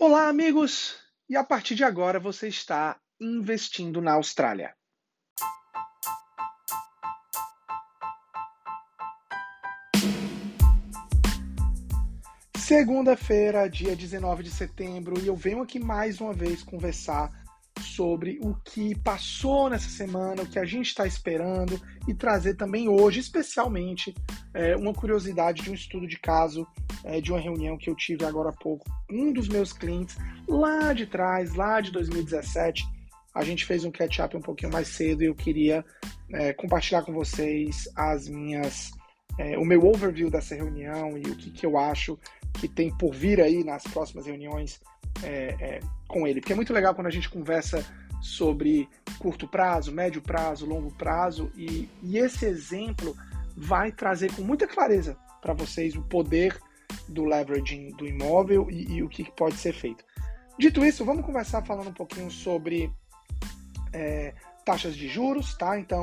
Olá, amigos! E a partir de agora você está investindo na Austrália. Segunda-feira, dia 19 de setembro, e eu venho aqui mais uma vez conversar sobre o que passou nessa semana, o que a gente está esperando e trazer também hoje, especialmente, é, uma curiosidade de um estudo de caso é, de uma reunião que eu tive agora há pouco. Um dos meus clientes, lá de trás, lá de 2017, a gente fez um catch-up um pouquinho mais cedo e eu queria é, compartilhar com vocês as minhas, é, o meu overview dessa reunião e o que, que eu acho que tem por vir aí nas próximas reuniões é, é, com ele. Porque é muito legal quando a gente conversa sobre curto prazo, médio prazo, longo prazo, e, e esse exemplo vai trazer com muita clareza para vocês o poder do leveraging do imóvel e, e, o que pode ser feito. Dito isso, vamos conversar falando um pouquinho sobre é, taxas de juros, tá? Então,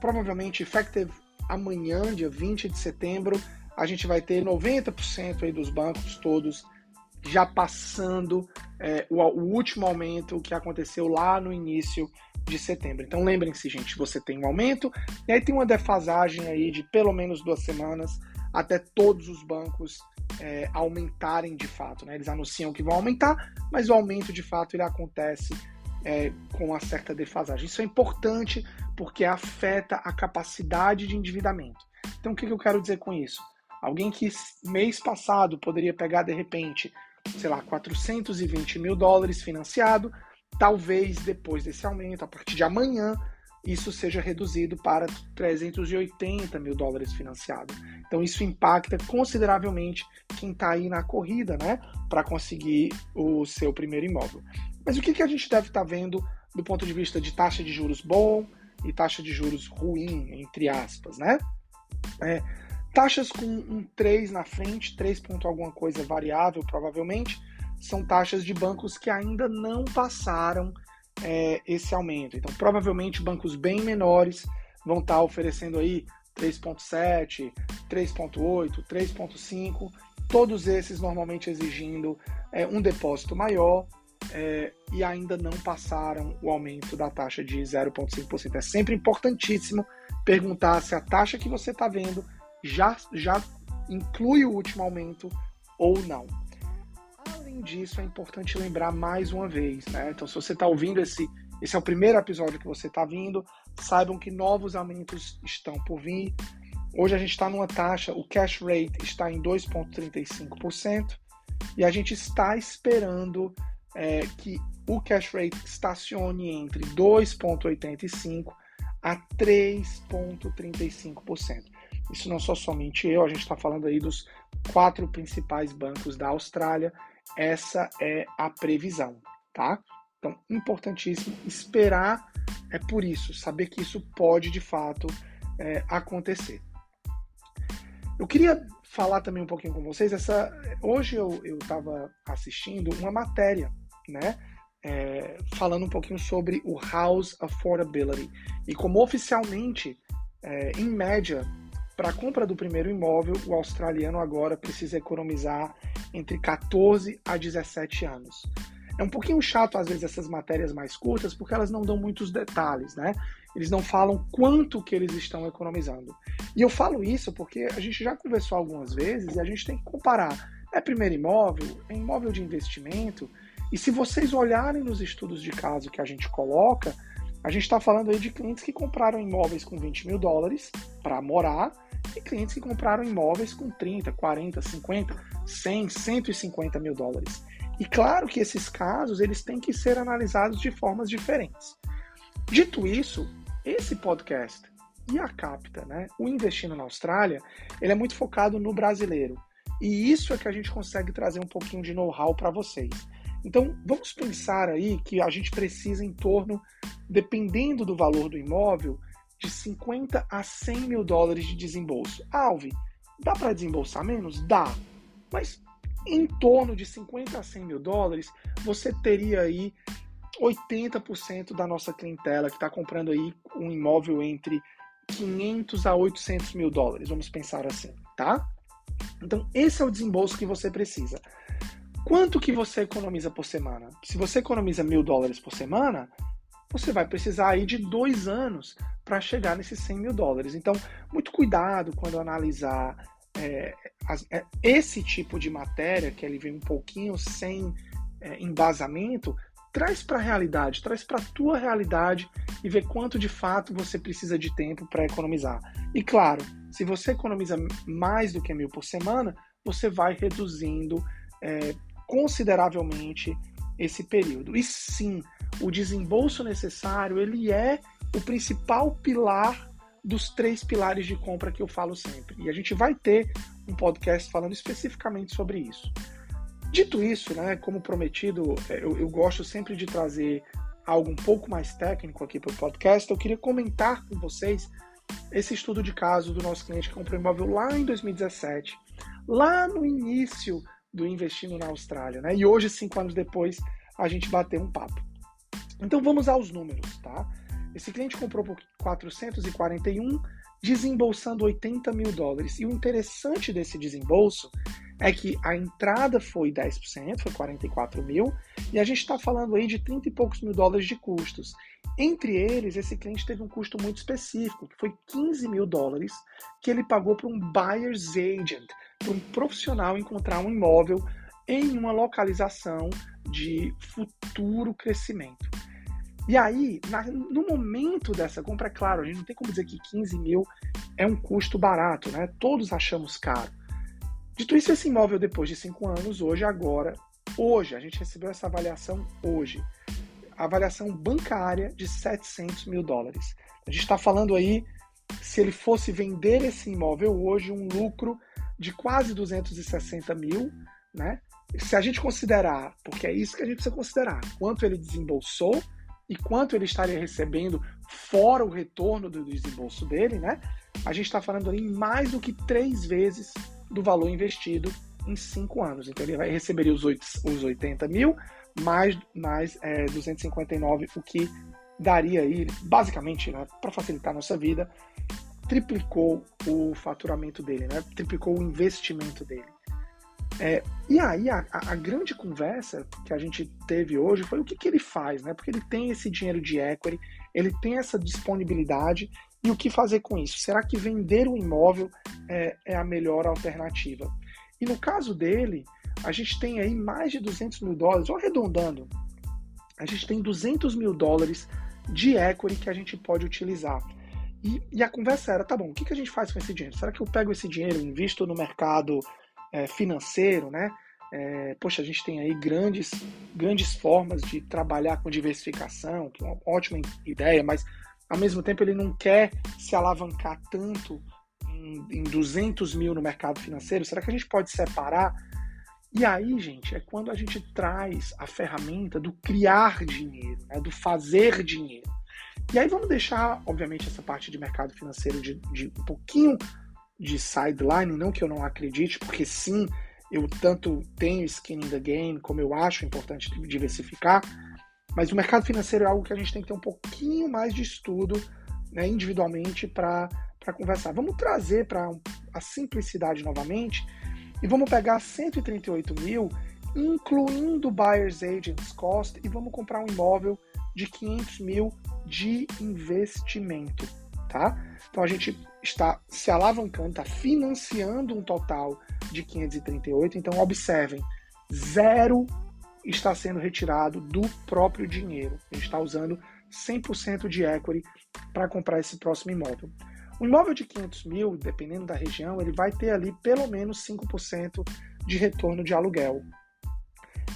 provavelmente, effective amanhã, dia 20 de setembro, a gente vai ter 90% aí dos bancos todos já passando é, o, o, último aumento que aconteceu lá no início de setembro. Então lembrem-se, gente, você tem um aumento e aí tem uma defasagem aí de pelo menos duas semanas até todos os bancos é, aumentarem de fato. Né? Eles anunciam que vão aumentar, mas o aumento de fato ele acontece é, com uma certa defasagem. Isso é importante porque afeta a capacidade de endividamento. Então o que, que eu quero dizer com isso? Alguém que mês passado poderia pegar de repente sei lá, 420 mil dólares financiado. Talvez depois desse aumento, a partir de amanhã, isso seja reduzido para 380 mil dólares financiado. Então isso impacta consideravelmente quem está aí na corrida, né, para conseguir o seu primeiro imóvel. Mas o que, que a gente deve estar tá vendo do ponto de vista de taxa de juros bom e taxa de juros ruim, entre aspas, né? É, Taxas com um 3 na frente, 3 ponto alguma coisa variável, provavelmente, são taxas de bancos que ainda não passaram é, esse aumento. Então, provavelmente, bancos bem menores vão estar oferecendo aí 3.7, 3.8, 3.5, todos esses normalmente exigindo é, um depósito maior é, e ainda não passaram o aumento da taxa de 0,5%. É sempre importantíssimo perguntar se a taxa que você está vendo já, já inclui o último aumento ou não. Além disso, é importante lembrar mais uma vez, né? Então, se você está ouvindo esse, esse é o primeiro episódio que você está vindo, saibam que novos aumentos estão por vir. Hoje a gente está numa taxa, o cash rate está em 2,35% e a gente está esperando é, que o cash rate estacione entre 2,85% a 3,35%. Isso não sou somente eu, a gente está falando aí dos quatro principais bancos da Austrália. Essa é a previsão, tá? Então, importantíssimo esperar é por isso, saber que isso pode de fato é, acontecer. Eu queria falar também um pouquinho com vocês. Essa, hoje eu estava assistindo uma matéria, né? É, falando um pouquinho sobre o house affordability e como oficialmente, é, em média, para a compra do primeiro imóvel, o australiano agora precisa economizar entre 14 a 17 anos. É um pouquinho chato, às vezes, essas matérias mais curtas, porque elas não dão muitos detalhes, né? Eles não falam quanto que eles estão economizando. E eu falo isso porque a gente já conversou algumas vezes e a gente tem que comparar. É primeiro imóvel? É imóvel de investimento? E se vocês olharem nos estudos de caso que a gente coloca, a gente está falando aí de clientes que compraram imóveis com 20 mil dólares para morar e clientes que compraram imóveis com 30, 40, 50, 100, 150 mil dólares. E claro que esses casos eles têm que ser analisados de formas diferentes. Dito isso, esse podcast e a Capta, né, o Investindo na Austrália, ele é muito focado no brasileiro. E isso é que a gente consegue trazer um pouquinho de know-how para vocês. Então, vamos pensar aí que a gente precisa em torno, dependendo do valor do imóvel, de 50 a 100 mil dólares de desembolso. Alve, dá para desembolsar menos? Dá. Mas em torno de 50 a 100 mil dólares, você teria aí 80% da nossa clientela que está comprando aí um imóvel entre 500 a 800 mil dólares, vamos pensar assim, tá? Então, esse é o desembolso que você precisa. Quanto que você economiza por semana? Se você economiza mil dólares por semana, você vai precisar aí de dois anos para chegar nesses 100 mil dólares. Então, muito cuidado quando analisar é, é, esse tipo de matéria, que ele vem um pouquinho sem é, embasamento, traz para a realidade, traz para a tua realidade e vê quanto de fato você precisa de tempo para economizar. E claro, se você economiza mais do que mil por semana, você vai reduzindo é, consideravelmente esse período. E sim, o desembolso necessário ele é o principal pilar dos três pilares de compra que eu falo sempre. E a gente vai ter um podcast falando especificamente sobre isso. Dito isso, né, como prometido, é, eu, eu gosto sempre de trazer algo um pouco mais técnico aqui para o podcast. Eu queria comentar com vocês esse estudo de caso do nosso cliente que comprou imóvel lá em 2017, lá no início do investindo na Austrália, né? E hoje, cinco anos depois, a gente bateu um papo. Então vamos aos números, tá? Esse cliente comprou por 441, desembolsando 80 mil dólares. E o interessante desse desembolso é que a entrada foi 10%, foi 44 mil, e a gente está falando aí de 30 e poucos mil dólares de custos. Entre eles, esse cliente teve um custo muito específico, que foi 15 mil dólares, que ele pagou para um buyer's agent, para um profissional encontrar um imóvel em uma localização de futuro crescimento. E aí, na, no momento dessa compra, é claro, a gente não tem como dizer que 15 mil é um custo barato, né? Todos achamos caro. Dito isso, esse imóvel, depois de cinco anos, hoje, agora, hoje, a gente recebeu essa avaliação hoje. Avaliação bancária de 700 mil dólares. A gente está falando aí, se ele fosse vender esse imóvel hoje, um lucro de quase 260 mil, né? Se a gente considerar, porque é isso que a gente precisa considerar, quanto ele desembolsou e quanto ele estaria recebendo fora o retorno do desembolso dele, né? A gente está falando ali mais do que três vezes do valor investido em cinco anos. Então ele vai receber os, os 80 mil mais, mais é, 259, o que daria aí, basicamente, né, para facilitar a nossa vida, triplicou o faturamento dele, né? Triplicou o investimento dele. É, e aí a, a, grande conversa que a gente teve hoje foi o que, que ele faz, né? Porque ele tem esse dinheiro de equity, ele tem essa disponibilidade e o que fazer com isso? Será que vender o imóvel é, é a melhor alternativa? E no caso dele, a gente tem aí mais de 200 mil dólares, ou arredondando, a gente tem 200 mil dólares de equity que a gente pode utilizar. E, e, a conversa era, tá bom, o que, que a gente faz com esse dinheiro? Será que eu pego esse dinheiro invisto no mercado é, financeiro, né? É, poxa, a gente tem aí grandes, grandes formas de trabalhar com diversificação, que é uma ótima ideia, mas ao mesmo tempo ele não quer se alavancar tanto em, em 200 mil no mercado financeiro. Será que a gente pode separar? E aí, gente, é quando a gente traz a ferramenta do criar dinheiro, né, do fazer dinheiro. E aí vamos deixar, obviamente, essa parte de mercado financeiro de, de um pouquinho de sideline, não que eu não acredite, porque sim, eu tanto tenho skin in the game, como eu acho importante diversificar, mas o mercado financeiro é algo que a gente tem que ter um pouquinho mais de estudo né, individualmente para conversar. Vamos trazer para a simplicidade novamente e vamos pegar 138 mil, incluindo Buyer's Agents Cost, e vamos comprar um imóvel de 500 mil de investimento, tá? Então a gente está se alavancando, está financiando um total de 538. Então, observem, zero está sendo retirado do próprio dinheiro. A gente está usando 100% de equity para comprar esse próximo imóvel. Um imóvel de 500 mil, dependendo da região, ele vai ter ali pelo menos 5% de retorno de aluguel.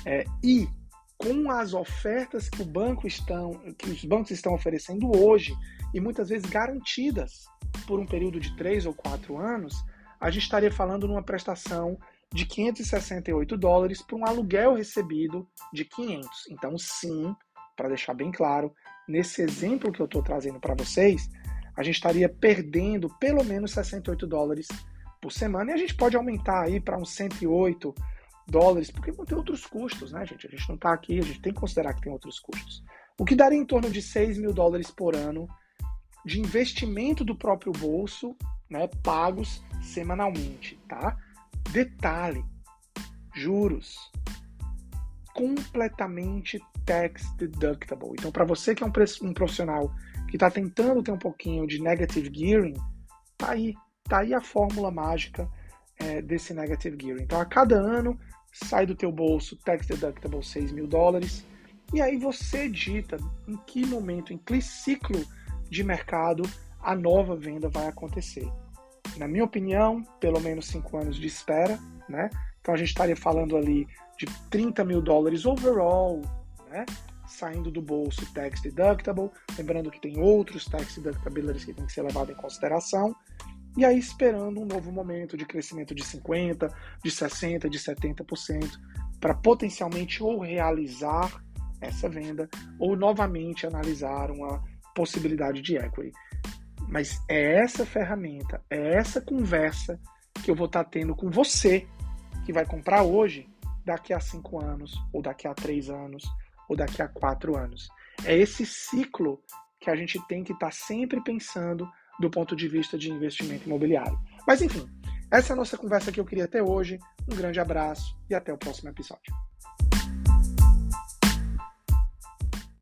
É, e com as ofertas que, o banco estão, que os bancos estão oferecendo hoje, e muitas vezes garantidas por um período de 3 ou 4 anos, a gente estaria falando numa prestação de 568 dólares por um aluguel recebido de 500. Então, sim, para deixar bem claro, nesse exemplo que eu estou trazendo para vocês, a gente estaria perdendo pelo menos 68 dólares por semana e a gente pode aumentar aí para uns 108 dólares, porque vão ter outros custos, né, gente? A gente não está aqui, a gente tem que considerar que tem outros custos. O que daria em torno de 6 mil dólares por ano de investimento do próprio bolso, né, pagos semanalmente, tá? Detalhe, juros. completamente tax deductible. Então, para você que é um, um profissional que está tentando ter um pouquinho de negative gearing, tá aí, tá aí a fórmula mágica é, desse negative gearing. Então, a cada ano sai do teu bolso tax deductible 6 mil dólares e aí você dita em que momento, em que ciclo de mercado a nova venda vai acontecer. Na minha opinião, pelo menos 5 anos de espera, né? Então a gente estaria falando ali de 30 mil dólares overall, né? Saindo do bolso tax deductible, lembrando que tem outros tax deductibilities que tem que ser levado em consideração, e aí esperando um novo momento de crescimento de 50%, de 60%, de 70%, para potencialmente ou realizar essa venda ou novamente analisar uma possibilidade de equity. Mas é essa ferramenta, é essa conversa que eu vou estar tendo com você que vai comprar hoje, daqui a cinco anos, ou daqui a três anos, ou daqui a quatro anos. É esse ciclo que a gente tem que estar sempre pensando do ponto de vista de investimento imobiliário. Mas enfim, essa é a nossa conversa que eu queria ter hoje. Um grande abraço e até o próximo episódio.